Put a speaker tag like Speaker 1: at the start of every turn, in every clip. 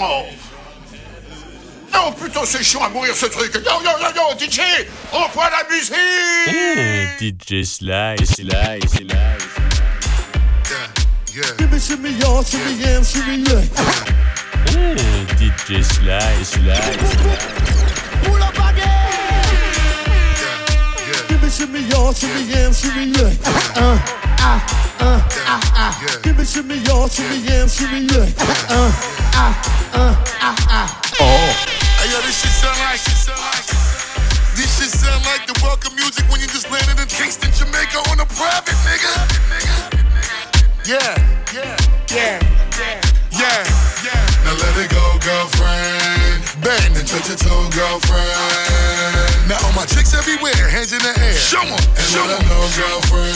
Speaker 1: Oh. Non, putain, c'est chiant à mourir ce truc. Yo, yo, yo, yo, DJ, envoie la musique.
Speaker 2: Mmh, DJ Sly, Sly, Sly.
Speaker 3: Yeah, yeah. Shimmy, shimmy, y'all, shimmy, yeah, shimmy, yeah.
Speaker 2: Mmh, DJ Sly, Sly.
Speaker 3: Pull up again. Shimmy, shimmy, y'all, shimmy, yeah, shimmy, yeah. Uh, ah, uh, ah, ah. Shimmy, shimmy, y'all, shimmy, yeah, shimmy, yeah. Uh, ah, uh, ah, ah.
Speaker 2: Oh.
Speaker 4: Hey, yo, this shit sound like, shit sound like, this shit sound like the welcome music when you just landed in Kingston, Jamaica on a private, nigga. Yeah, yeah, yeah, yeah, yeah, yeah. Now let it go, girlfriend. Bang and touch your toe, girlfriend. Now all my chicks everywhere, hands in the air. Show 'em, and show 'em know, girlfriend.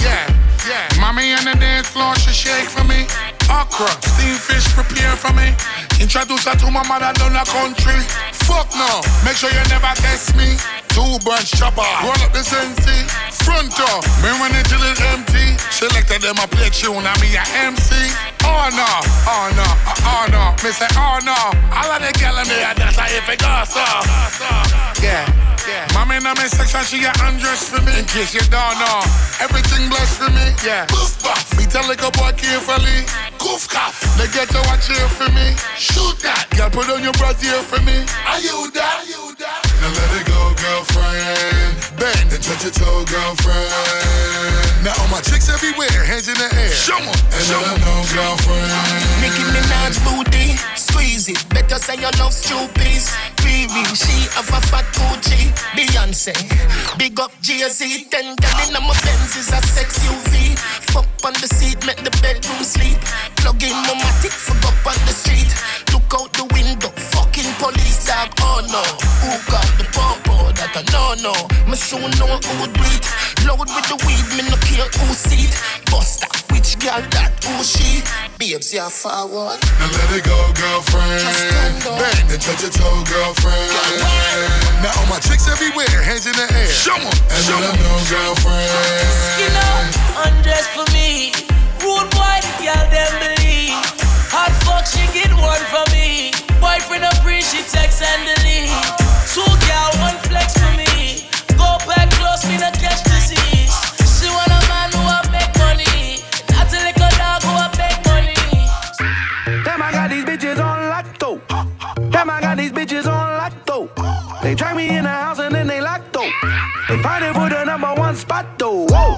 Speaker 4: Yeah, yeah. Mommy on the dance floor, she shake for me. Okra, steamed fish prepare for me. Introduce her to my mother down the country. Fuck no, make sure you never test me. Two bunch chopper, roll up the sensi. Front door, me when it till it's empty. Selected them a play tune, and me a MC. Oh no, oh no, oh no. Me say oh no. All of the gal in there, that's how if it goes in my section, she get undressed for me. In case you don't know, everything blessed for me. Yeah. Boof, buff. Me tell like a boy carefully. Goof, cough. They get to watch here for me. Shoot that. Girl, put on your brassiere for me. Are you that? Are you that? Now let it go, girlfriend. Bend and touch your toe, girlfriend. Now all my chicks everywhere, hands in the air. Show 'em, and show 'em, know, girlfriend.
Speaker 5: Nicki Minaj booty, squeeze it. Better say you love stupid. Riri, she have a fat Gucci. Beyonce, big up Jay-Z. Ten gal in my Benz is a sex UV. Fuck on the seat, make the bedroom sleep. Plug in my matic, fuck up on the street. Look out the window, fucking police dog. Oh no, who got the popo? That I no. Me soon know who do it. Load with the weed, me no care who see it. Buster, which girl that who she? Babes, yeah forward.
Speaker 4: Now let it go, girlfriend.
Speaker 5: stand.
Speaker 4: Bang and touch your toe, girlfriend. Now all my chicks everywhere, hands in the air. Show 'em, and let 'em know, girlfriend.
Speaker 6: Skin up, undress for me. Rude boy, the girl them believe. Hot fuck, she get one for me. Boyfriend a free, she text and delete. Two girl, one She want a man who a make money. Not a dog who a make money.
Speaker 7: Damn, I got these bitches on though. Damn, I got these bitches on though. They drag me in the house and then they lock though. They fighting for the number one spot though. Whoa,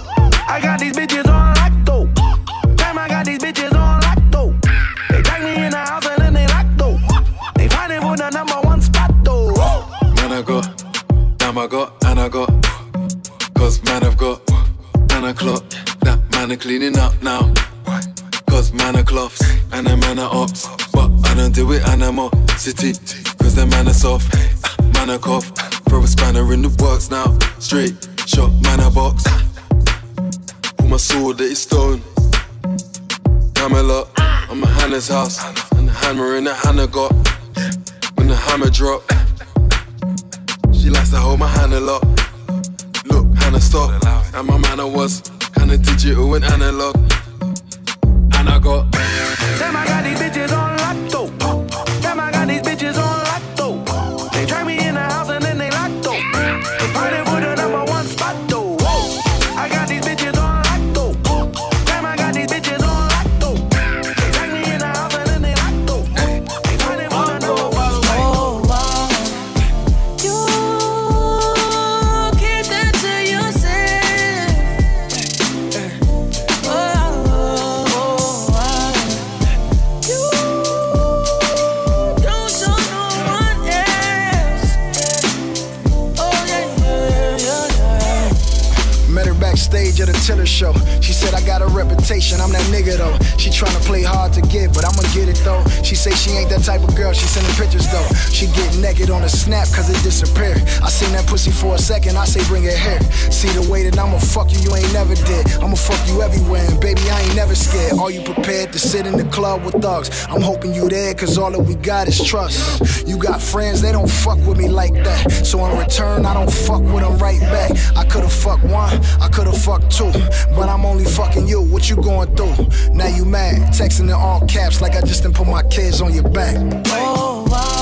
Speaker 8: snap cause it disappeared. I seen that pussy for a second, I say bring it here. See the way that I'ma fuck you, you ain't never did. I'ma fuck you everywhere, and baby, I ain't never scared. Are you prepared to sit in the club with thugs? I'm hoping you there, cause all that we got is trust. You got friends, they don't fuck with me like that. So in return, I don't fuck with them right back. I could've fucked one, I could've fucked two. But I'm only fucking you. What you going through? Now you mad. Texting in all caps like I just didn't put my kids on your back.
Speaker 9: Oh, wow.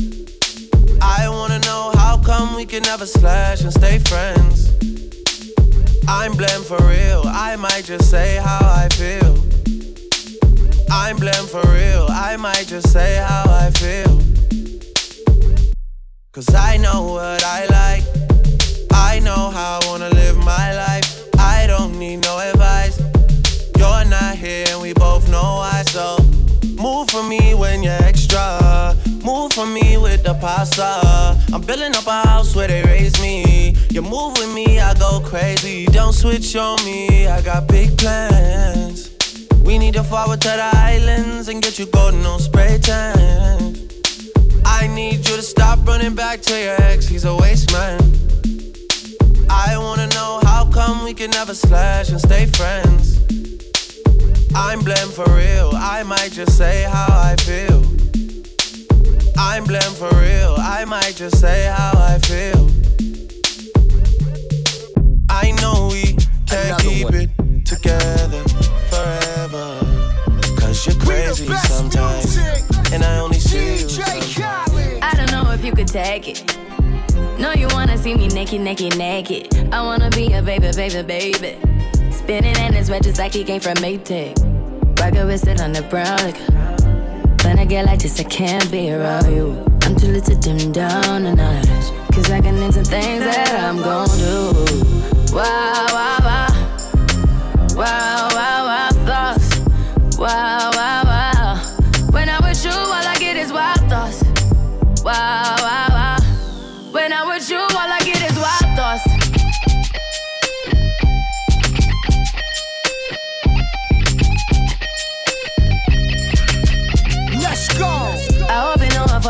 Speaker 10: I wanna know how come we can never slash and stay friends. I'm blamed for real, I might just say how I feel. I'm blamed for real, I might just say how I feel. Cause I know what I like, I know how I wanna live my life. I don't need no advice. You're not here and we both know why, so for me with the pasta. I'm building up a house where they raise me. You move with me, I go crazy. Don't switch on me, I got big plans. We need to forward to the islands and get you golden on spray tan. I need you to stop running back to your ex, he's a waste man. I wanna know how come we can never slash and stay friends. I'm blamed for real, I might just say how I feel. I'm blamed for real, I might just say how I feel. I know we can't
Speaker 8: Another
Speaker 10: keep
Speaker 8: one.
Speaker 10: it together forever. Cause you're crazy sometimes, and I only see you. sometimes.
Speaker 11: I don't know if you could take it. No, you wanna see me naked, naked, naked. I wanna be a baby, baby, baby. Spinning in his red just like he came from Maytag. Rocket with it on the brown liquor. When I get like this, I can't be around you. I'm too little to dim down the night. Cause I can into things that I'm gon' do. Wow, wow, wow. Wow, wow, wow, thoughts. Wow.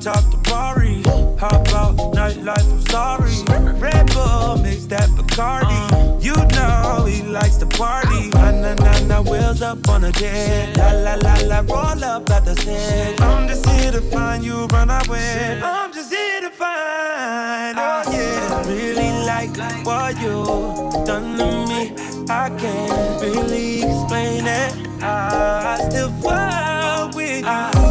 Speaker 12: Top the Bari. Hop out, nightlife, I'm sorry. Red Bull, mix that Bacardi. You know he likes to party. Na na na na, wheels up on a jet. La la la la, roll up at the set. I'm just here to find you, run away. I'm just here to find. Oh yeah, really like what you done to me. I can't really explain it. I still fall with you.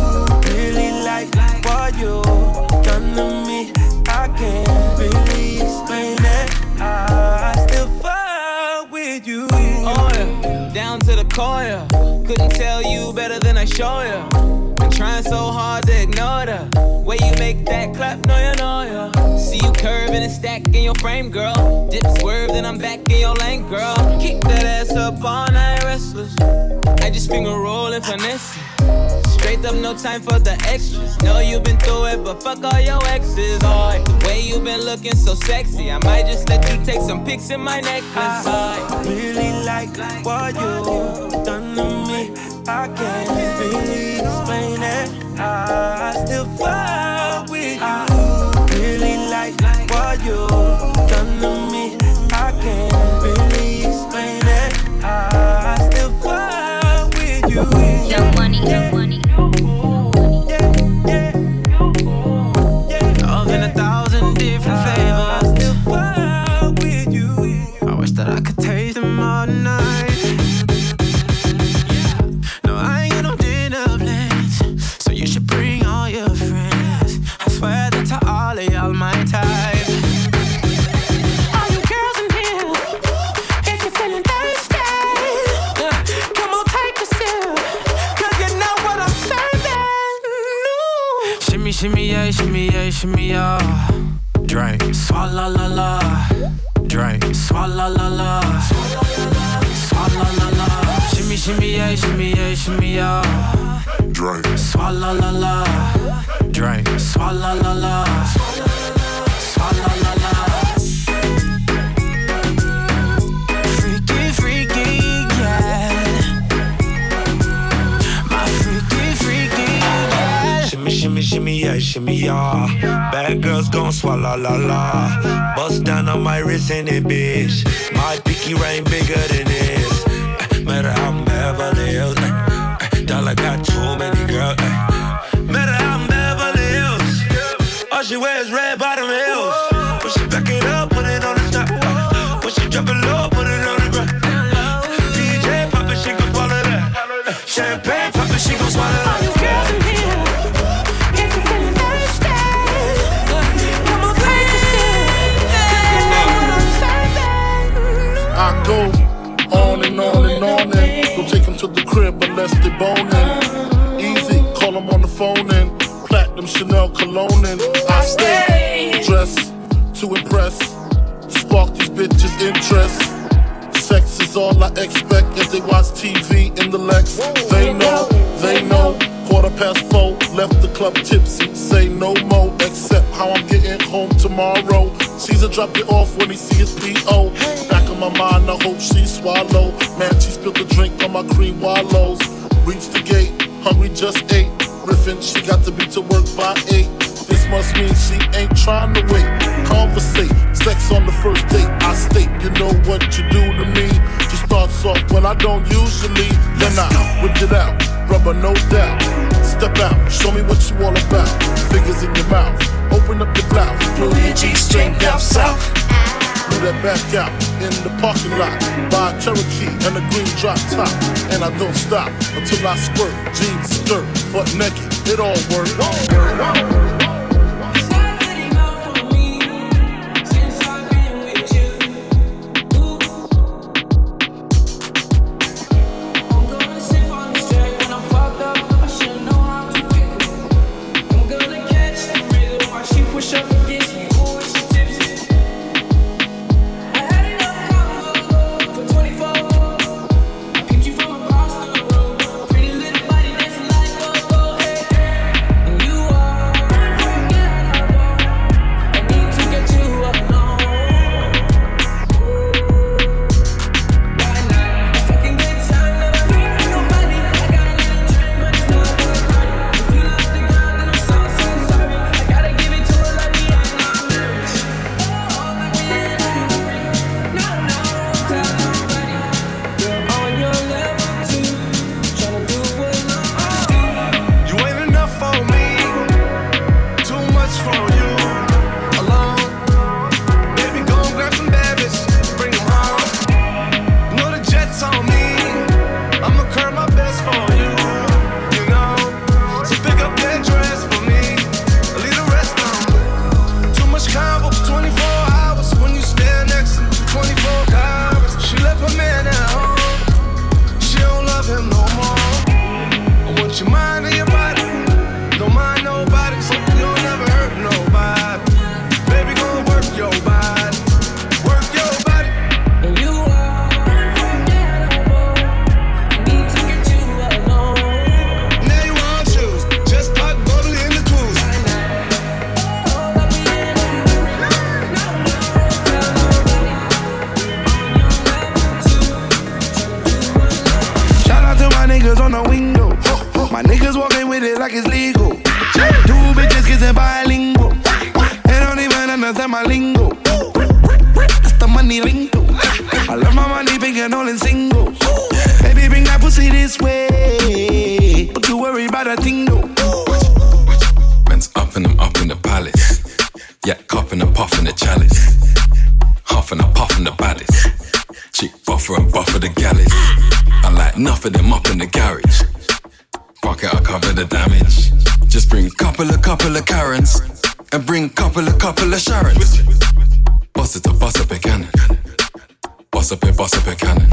Speaker 12: Me. I can't really explain it. I still fall with you.
Speaker 13: Oh. Down to the core. Couldn't tell you better than I show ya. Been trying so hard to ignore the way you make that clap, no, you know, yeah. See you curving and stacking your frame, girl. Dip swerve, then I'm back in your lane, girl. Keep that ass up all night, restless. I just finger rolling, finesse. Straight up, no time for the extras. Know you've been through it, but fuck all your exes. Oh, the way you've been looking so sexy, I might just let you take some pics in my necklace.
Speaker 14: I really like what you done to me. I can't really explain it. I still fall with you. Shimmy, shimmy, yeah. Drink, swalla la la. Drink, swalla la la. Swalla la la. Shimmy, shimmy, yeah, shimmy, yeah, shimmy, yeah. Drink, swalla la la. Drink, swalla la la. Swalla la la. Yeah,
Speaker 15: shimmy. Bad girls gon' swallow la la. Bust down on my wrist in it, bitch. My pinky ring bigger than this. Uh, Matter how I'm Beverly Hills. uh, uh, Dollar got too many girls. Matter how I'm Beverly Hills. All she wears red bottom heels. When she back it up, put it on the top. When she drop it low, put it on the ground. DJ pop it, she gon' swallow that. Champagne pop it, she gon' swallow that.
Speaker 16: Chanel cologne and I stay dressed to impress, spark these bitches' interest. Sex is all I expect as they watch TV in the Lex. They know, they know. Quarter past four, left the club tipsy. Say no more, except how I'm getting home tomorrow. Caesar drop it off when he see his PO. Back of my mind, I hope she swallow. Man, she spilled the drink on my cream wallows. Reached the gate, hungry just ate. Riffin', she got to be to work by eight. This must mean she ain't trying to wait. Conversate, sex on the first date. I state, you know what you do to me. She starts off well I don't usually. Then I whip it out, rubber no doubt. Step out, show me what you all about. Fingers in your mouth, open up your blouse. G string down south. That back out in the parking lot. by a Cherokee and a green drop top. And I don't stop until I squirt. Jeans, skirt, butt naked, it all works.
Speaker 17: Niggas walking with it like it's legal. Two bitches kissing bilingual. They don't even understand my lingo. That's the money lingo. I love my money big and all in single. Baby, bring that pussy this way. Don't you worry about a thing though.
Speaker 18: Man's up and I'm up in the palace. Yeah, cupping and puffing the chalice. Huffing and puffing the baddest. Chick buffer and buffer the galley. I like of them up in the garage. Fuck it, I cover the damage. Just bring couple of couple of Karens. And bring couple of couple of Sharons. Bust it to bust up a cannon. Bust up a bust up a cannon.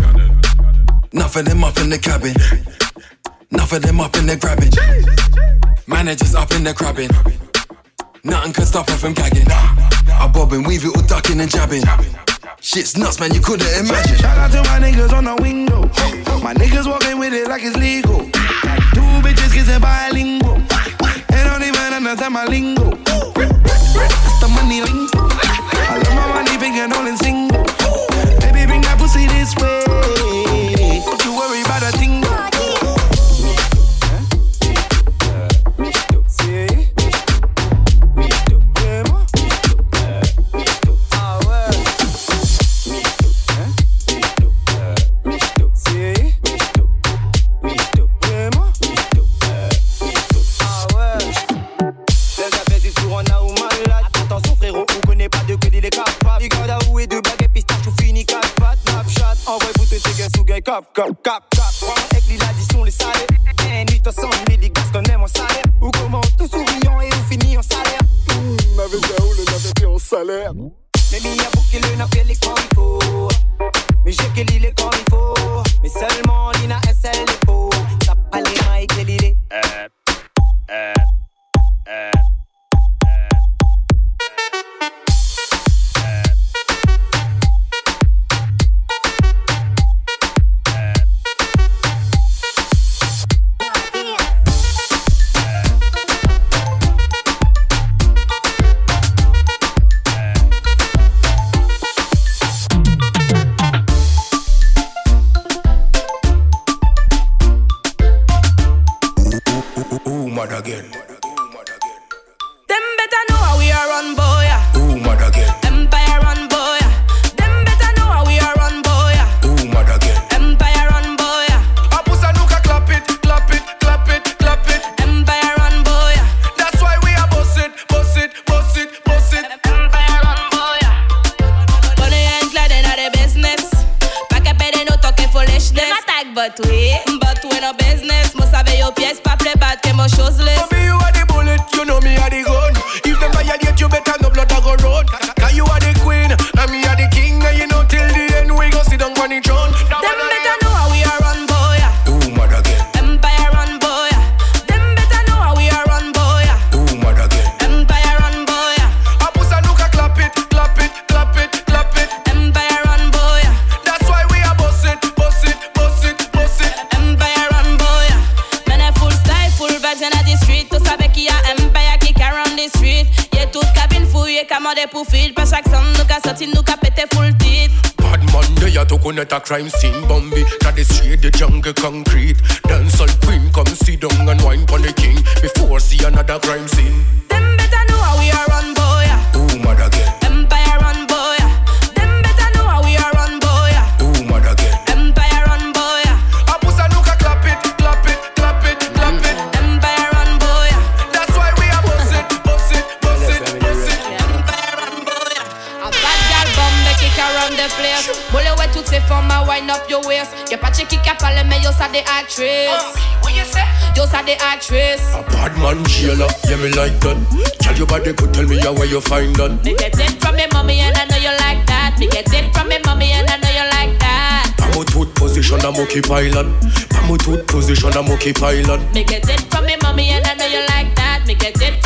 Speaker 18: Enough of them up in the cabin. Enough of them up in the grabbing. Managers up in the crabbing. Nothing can stop her from gagging. I bob and weave it all ducking and jabbing. Shit's nuts, man, you couldn't imagine.
Speaker 17: Shout out to my niggas on the window. My niggas walking with it like it's legal. Two bitches kissing bilingual. They don't even understand my lingo. That's the money lingo. I love my money big and all in single. Baby, bring that pussy this way. Don't you worry
Speaker 12: connect a crime scene. Bambi, that the street, the jungle concrete
Speaker 19: around the place. Moule ouais toutes ces formes à wind up your waist. Y'a pas de qui a parlé mais yo ça des actrices. Yo ça des actrices.
Speaker 12: A bad man jailer, yeah me like that Tell your body could tell me how where you find that
Speaker 19: Me get it from me mommy and I know you like that. Me get it from me mommy and I know you like that.
Speaker 12: Pamo tooth position, I'm okay pilot Pamo tooth position, I'm okay pilot
Speaker 19: Me get it from me mommy and I know you like that. Me get it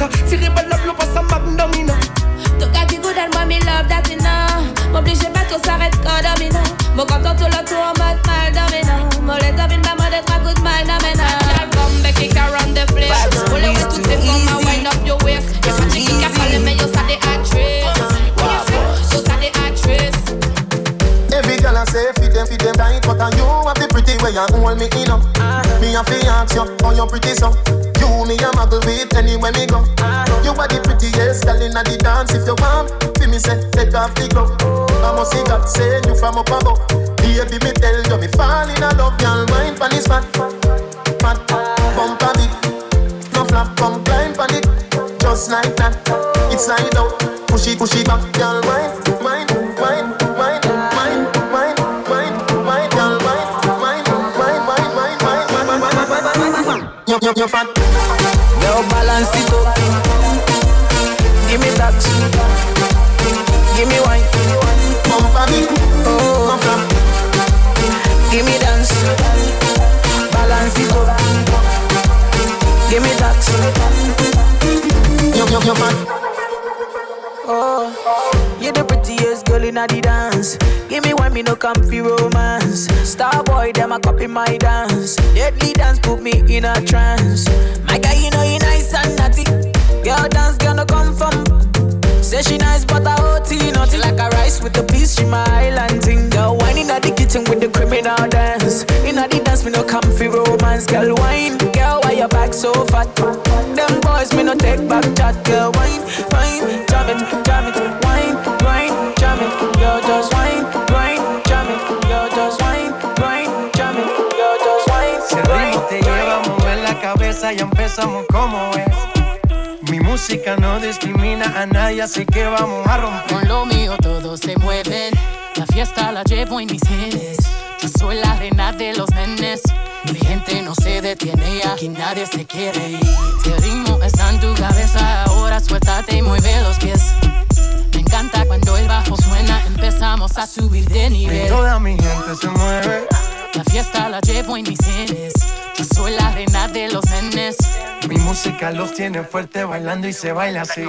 Speaker 12: vodka Tirez balle l'eau pas ça
Speaker 19: m'abdomina Toka di good and mommy love that ina M'oblige pas tout s'arrête quand domina Mon content tout le tour en mode mal domina Mon les domine ma mode trois good mind domina kick around the place. Pull away to the phone and wind up your waist. Your magic kick up all the you saw the
Speaker 20: actress. You Every girl I say feed them, feed them tight But you have the pretty way and hold me in up. Me a fi ask you, how pretty song. Me a muggle with anywhere me go. You are the prettiest girl inna the dance. If you want, fi me say take off the glove. I must see God send you from up above. Baby, me tell you, me fall in love, girl. Wine pon this fat, fat, bump a bit. No flap, come climb pon it, just like that. It's slide out, push it, push it back, wine, wine, wine, wine, wine, wine, Girl,
Speaker 9: balance it up. Give me that. Give me wine.
Speaker 20: Pump a me. Oh, from.
Speaker 9: Give me dance. Balance it up. Give me that.
Speaker 20: Yup, yup, yup,
Speaker 9: man. You're the prettiest girl in the dance. Give me one, me no comfy romance. Star boy, them a copy my dance. Deadly dance put me in a trance. My guy, you know you nice and naughty. Girl dance gonna come from. Say she nice, but I OT naughty like a rice with the peas. She my island thing. Girl whining at the kitchen with the criminal dance. In the dance, me no comfy romance. Girl wine, girl why your back so fat? Them boys me no take back chat. Girl wine, wine, jam it, jam it,
Speaker 21: ya empezamos como es. Mi música no discrimina a nadie, así que vamos a romper.
Speaker 14: Con lo mío todos se mueven. La fiesta la llevo en mis genes. Yo soy la reina de los nenes. Mi gente no se detiene, aquí nadie se quiere ir. El ritmo está en tu cabeza, ahora suéltate y mueve los pies. Me encanta cuando el bajo suena, empezamos a subir de
Speaker 21: Y
Speaker 14: nivel.
Speaker 21: toda mi gente se mueve.
Speaker 14: La fiesta la llevo en mis genes. Soy la reina de los nenes.
Speaker 21: Mi música los tiene fuerte bailando y se baila así.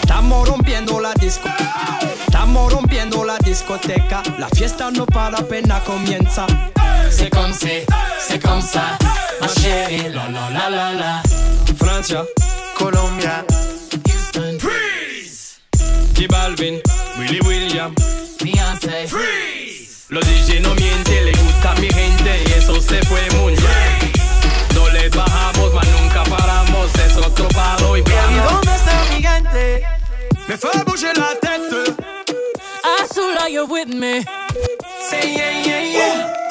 Speaker 22: Estamos rompiendo la disco. Estamos rompiendo la discoteca. La fiesta no para, apenas comienza.
Speaker 14: C'est comme c'est, c'est comme ça. Ma chérie, la la la la la.
Speaker 22: Francia,
Speaker 21: Colombia,
Speaker 14: Houston, Freeze.
Speaker 22: J Balvin, Willy William.
Speaker 14: Beyoncé,
Speaker 22: Los DJ no mienten, le gusta a mi gente y eso se fue muy bien. No les bajamos, mas nunca paramos, es otro palo y
Speaker 9: ¿Y
Speaker 22: vamos.
Speaker 9: dónde está mi gente?
Speaker 22: Me fue bouger la tête.
Speaker 14: Azula, you're with me.
Speaker 22: Say yeah, yeah, yeah.
Speaker 14: Yeah,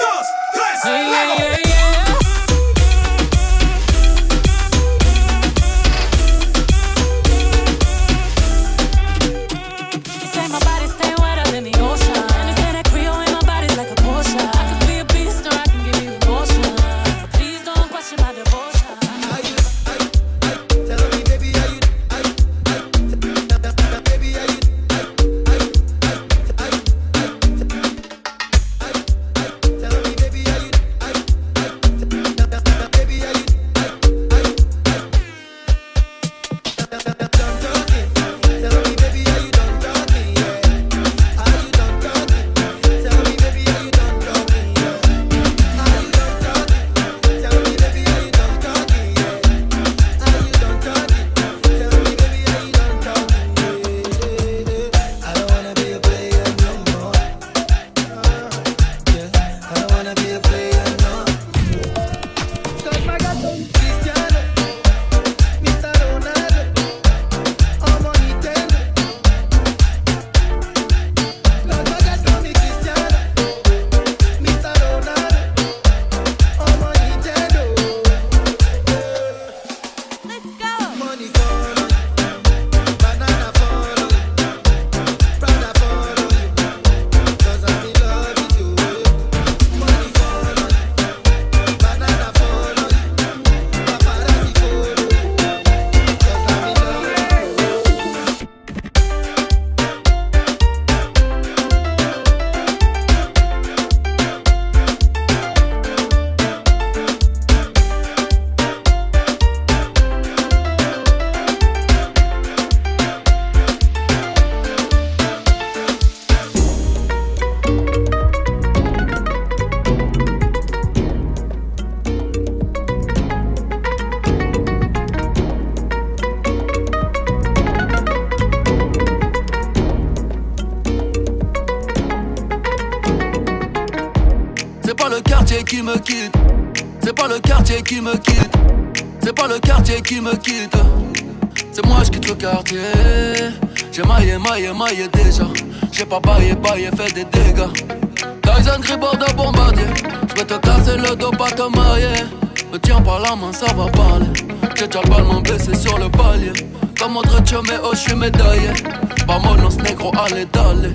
Speaker 14: yeah, yeah,
Speaker 23: quitte. C'est moi, je quitte le quartier. J'ai maillé, maillé, maillé déjà. J'ai pas baillé, baillé, fait des dégâts. Tyson Gribord de bombardier. Je vais te casser le dos, pas te marier. Me tiens par la main, ça va parler. J'ai déjà le ballon baissé sur le palier. Comme autre mais oh, je suis médaillé. Vamonos negro, allez, d'aller.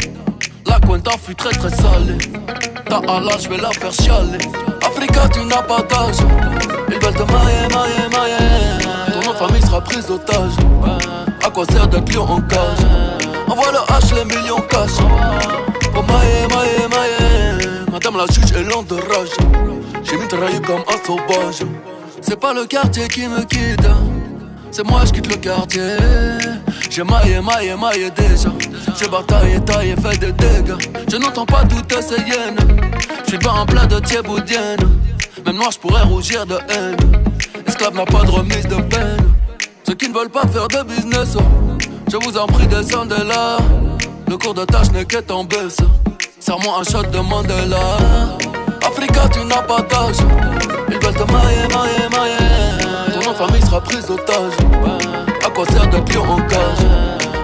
Speaker 23: La cuenta fut très très salée. Ta Allah, je vais la faire chialer. Africa, tu n'as pas d'âge. Ils veulent te mailler. Prise d'otage. À quoi sert d'être lion en cage? Envoie le H, les millions cash. Oh mailler, mailler, mailler. Madame la juge est lente de rage. J'ai mitraillé comme un sauvage. C'est pas le quartier qui me quitte. C'est moi, je quitte le quartier. J'ai maillé, maillé, maillé déjà. J'ai bataillé, taillé, fait des dégâts. Je n'entends pas toutes ces hyènes. Je suis pas un plat de thieboudienne. Même noir, je pourrais rougir de haine. Esclave n'a pas de remise de peine. Ceux qui ne veulent pas faire de business, oh, je vous en prie, descendez là. Le cours de tâche n'est qu'être en baisse. Serre-moi un shot de Mandela. Africa, tu n'as pas d'âge. Ils veulent te mailler, mailler, mailler. Ton nom famille sera prise d'otage. À quoi sert de pion en cage?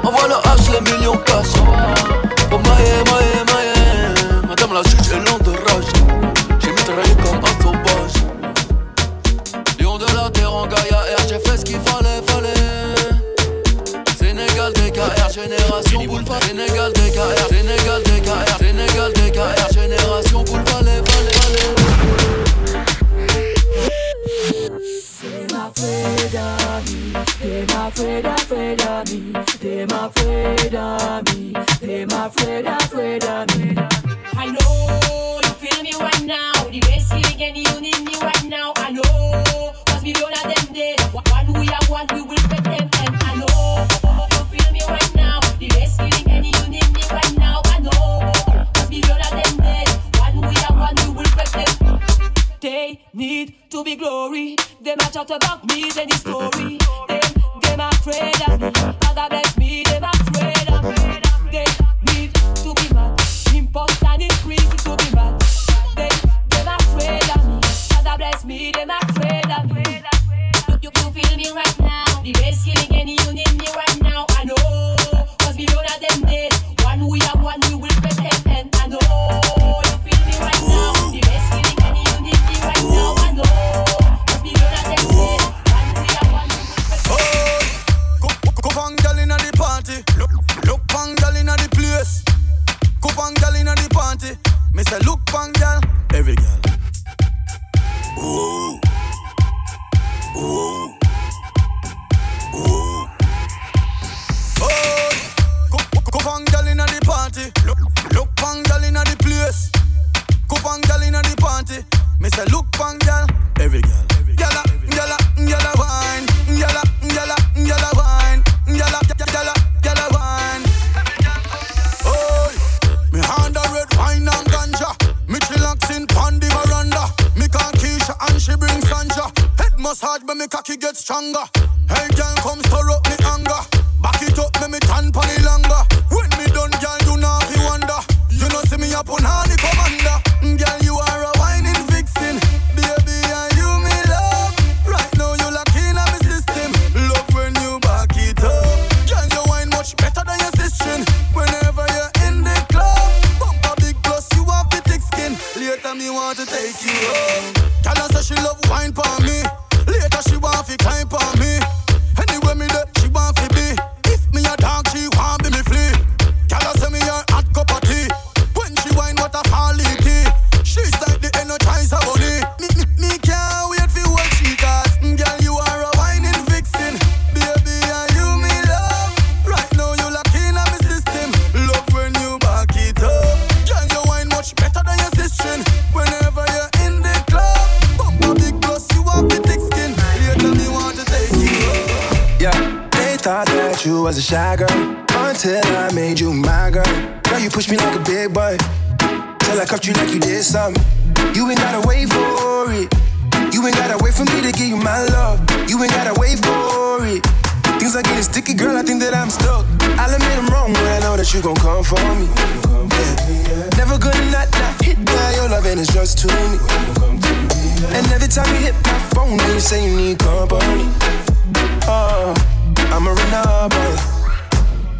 Speaker 23: Envoie le H, les millions cash. Pour mailler, mailler, mailler. Madame la juge est lente de rage. J'ai mitraillé comme un sauvage. Lion de la terre en Gaïa Génération Boulevard, Sénégal DKR, Sénégal DKR, Sénégal DKR, Génération Boulevard,
Speaker 24: les T'es ma Fredami, t'es ma Freda Fredami, t'es ma Fredami, t'es
Speaker 25: ma Freda Fredami. Be glory. Them a chat about me, then the story. Them, them afraid of me. Father bless me,
Speaker 7: made you my girl. Girl, you push me like a big boy till I cuffed you like you did something. You ain't gotta wait for it. You ain't gotta wait for me to give you my love. You ain't gotta wait for it. Things are getting sticky, girl, I think that I'm stuck. I'll admit I'm wrong, but I know that you gon' come for me. Yeah. Never gonna not, not hit by your love, and it's just to me. And every time you hit my phone, you say you need company. Oh, I'ma run up on you.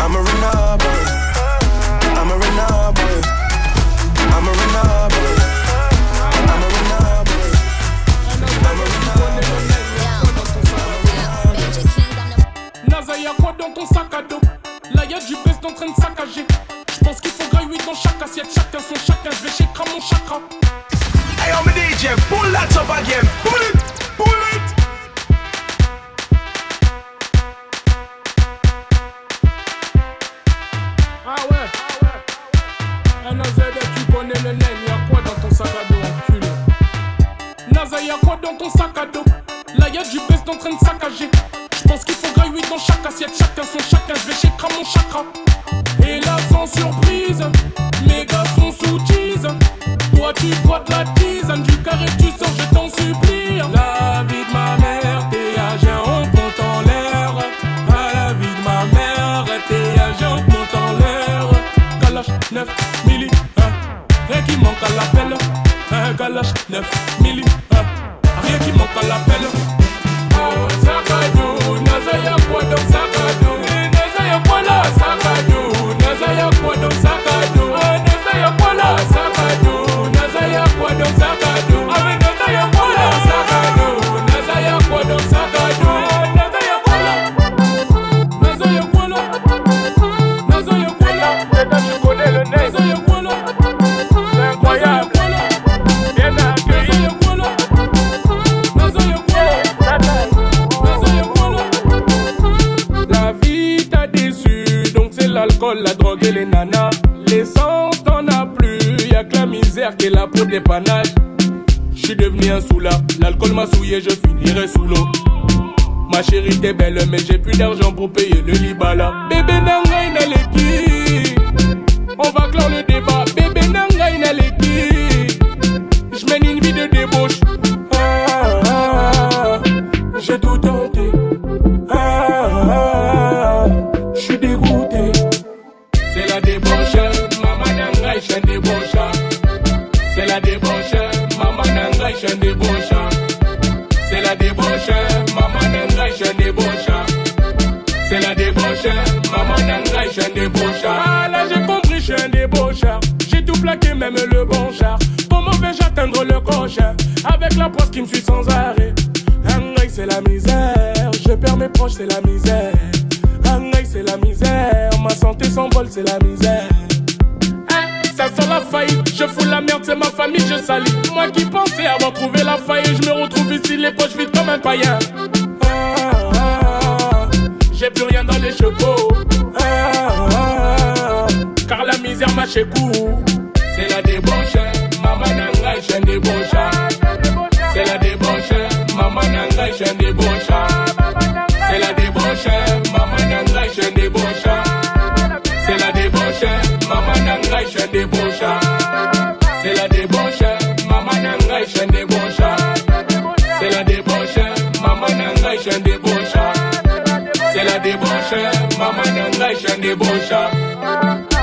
Speaker 7: I'm a runner boy. I'm a runner boy. I'm a runner boy. I'm a runner boy. I'm a
Speaker 26: runner boy. Quoi dans ton sac à dos? Là y'a du best en train de saccager. J'pense qu'il faut graille 8 dans chaque assiette. Chacun son chacun, j'vais chez mon chakra.
Speaker 27: Hey, I'm a DJ, pull that up again, pull it
Speaker 26: Y'a du best en train de saccager. J'pense qu'il faut grailler dans chaque assiette, chacun son chacun. J'vais chez mon chakra. Et là, sans surprise, mes gars sont sous tease. Toi, tu bois de la tisane, du carré, tu sors, je t'en supplie. La vie de ma mère, t'es âgé, on compte en l'air. À la vie de ma mère, t'es âgé, on compte en l'air. Kalash 9 milli, hein. rien qui manque à l'appel. Un Kalash 9 milli, la misère. Je perds mes proches, c'est la misère. Nangai, c'est la misère. Ma santé s'envole, c'est la misère. Hein, Ça sent la faillite, je fous la merde, c'est ma famille, je salis. Moi qui pensais avoir trouvé la faille, je me retrouve ici, les poches vides comme un païen. Ah, J'ai plus rien dans les chevaux. Car la misère m'a chez. C'est la débauche, maman j'ai un débaucheur. C'est la débauche, maman nanga je suis débauchant. C'est la débauche, maman. C'est la débauche, maman. C'est la débauche, maman.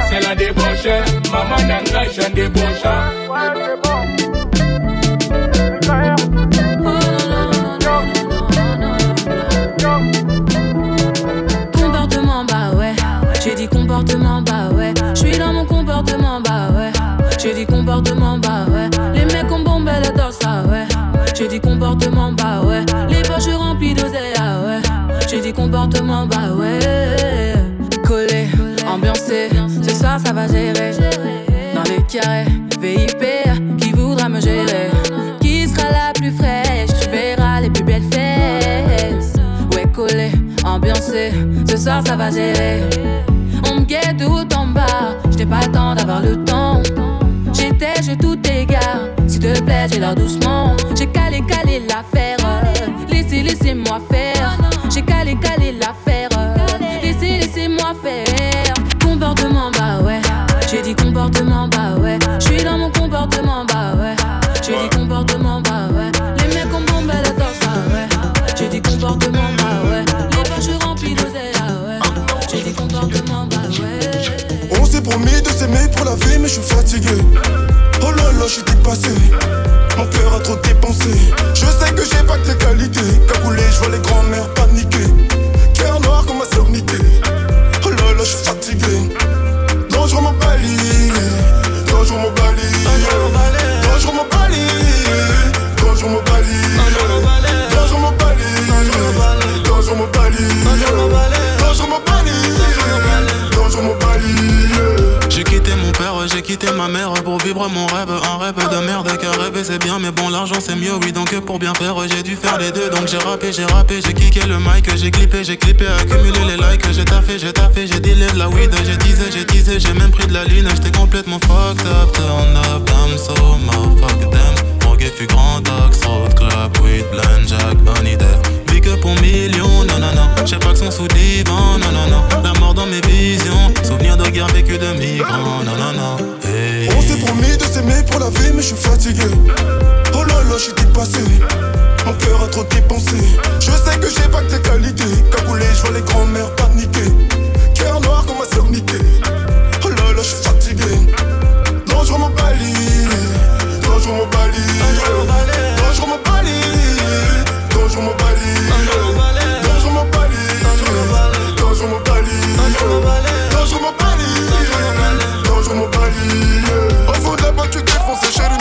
Speaker 26: C'est la débauche, maman. C'est la débauche, maman.
Speaker 28: Dit comportement, bah ouais. Les mecs ont bombé le dos, ça ouais. J'ai dit comportement, bah ouais. Les poches remplies d'oseille, ah ouais. J'ai dit comportement, bah ouais. Collé, ambiancé, ce soir ça va gérer. Dans les carrés, VIP, qui voudra me gérer? Qui sera la plus fraîche? Tu verras les plus belles fesses. Ouais, collé, ambiancé, ce soir ça va gérer. lâchez-la doucement.
Speaker 29: C'est bien, mais bon, l'argent c'est mieux, oui. Donc pour bien faire, j'ai dû faire les deux. Donc j'ai rappé, j'ai rappé, j'ai kické le mic, j'ai clippé, j'ai clippé, accumulé les likes. J'ai taffé, j'ai taffé, j'ai dealé de la weed, j'ai teasé, j'ai teasé, j'ai même pris de la lune. J'étais complètement fucked up, turn up, damn so fuck them. Mon gay fut grand axe, road club, weed, blend, jack, death. Que pour millions, non, non, non. J'ai pas que son sous divan, non, non, non. La mort dans mes visions, souvenir de guerre vécue de migrants, non, non, non. Hey.
Speaker 10: On s'est promis de s'aimer pour la vie, mais je suis fatigué. Oh là là, je suis dépassé. Mon cœur a trop dépensé. Je sais que j'ai pas que tes qualités. Cagoulé, je vois les grands-mères paniquer. Cœur noir comme ma sœur niquée. Oh là là, je suis fatigué. Dangereux mon bali. Dangereux mon bali. Dangereux mon bali. Toujours mon balai. Toujours mon balai. Toujours mon balai. Toujours mon balai. Toujours mon balai. Au fond de la boîte, tu chérie.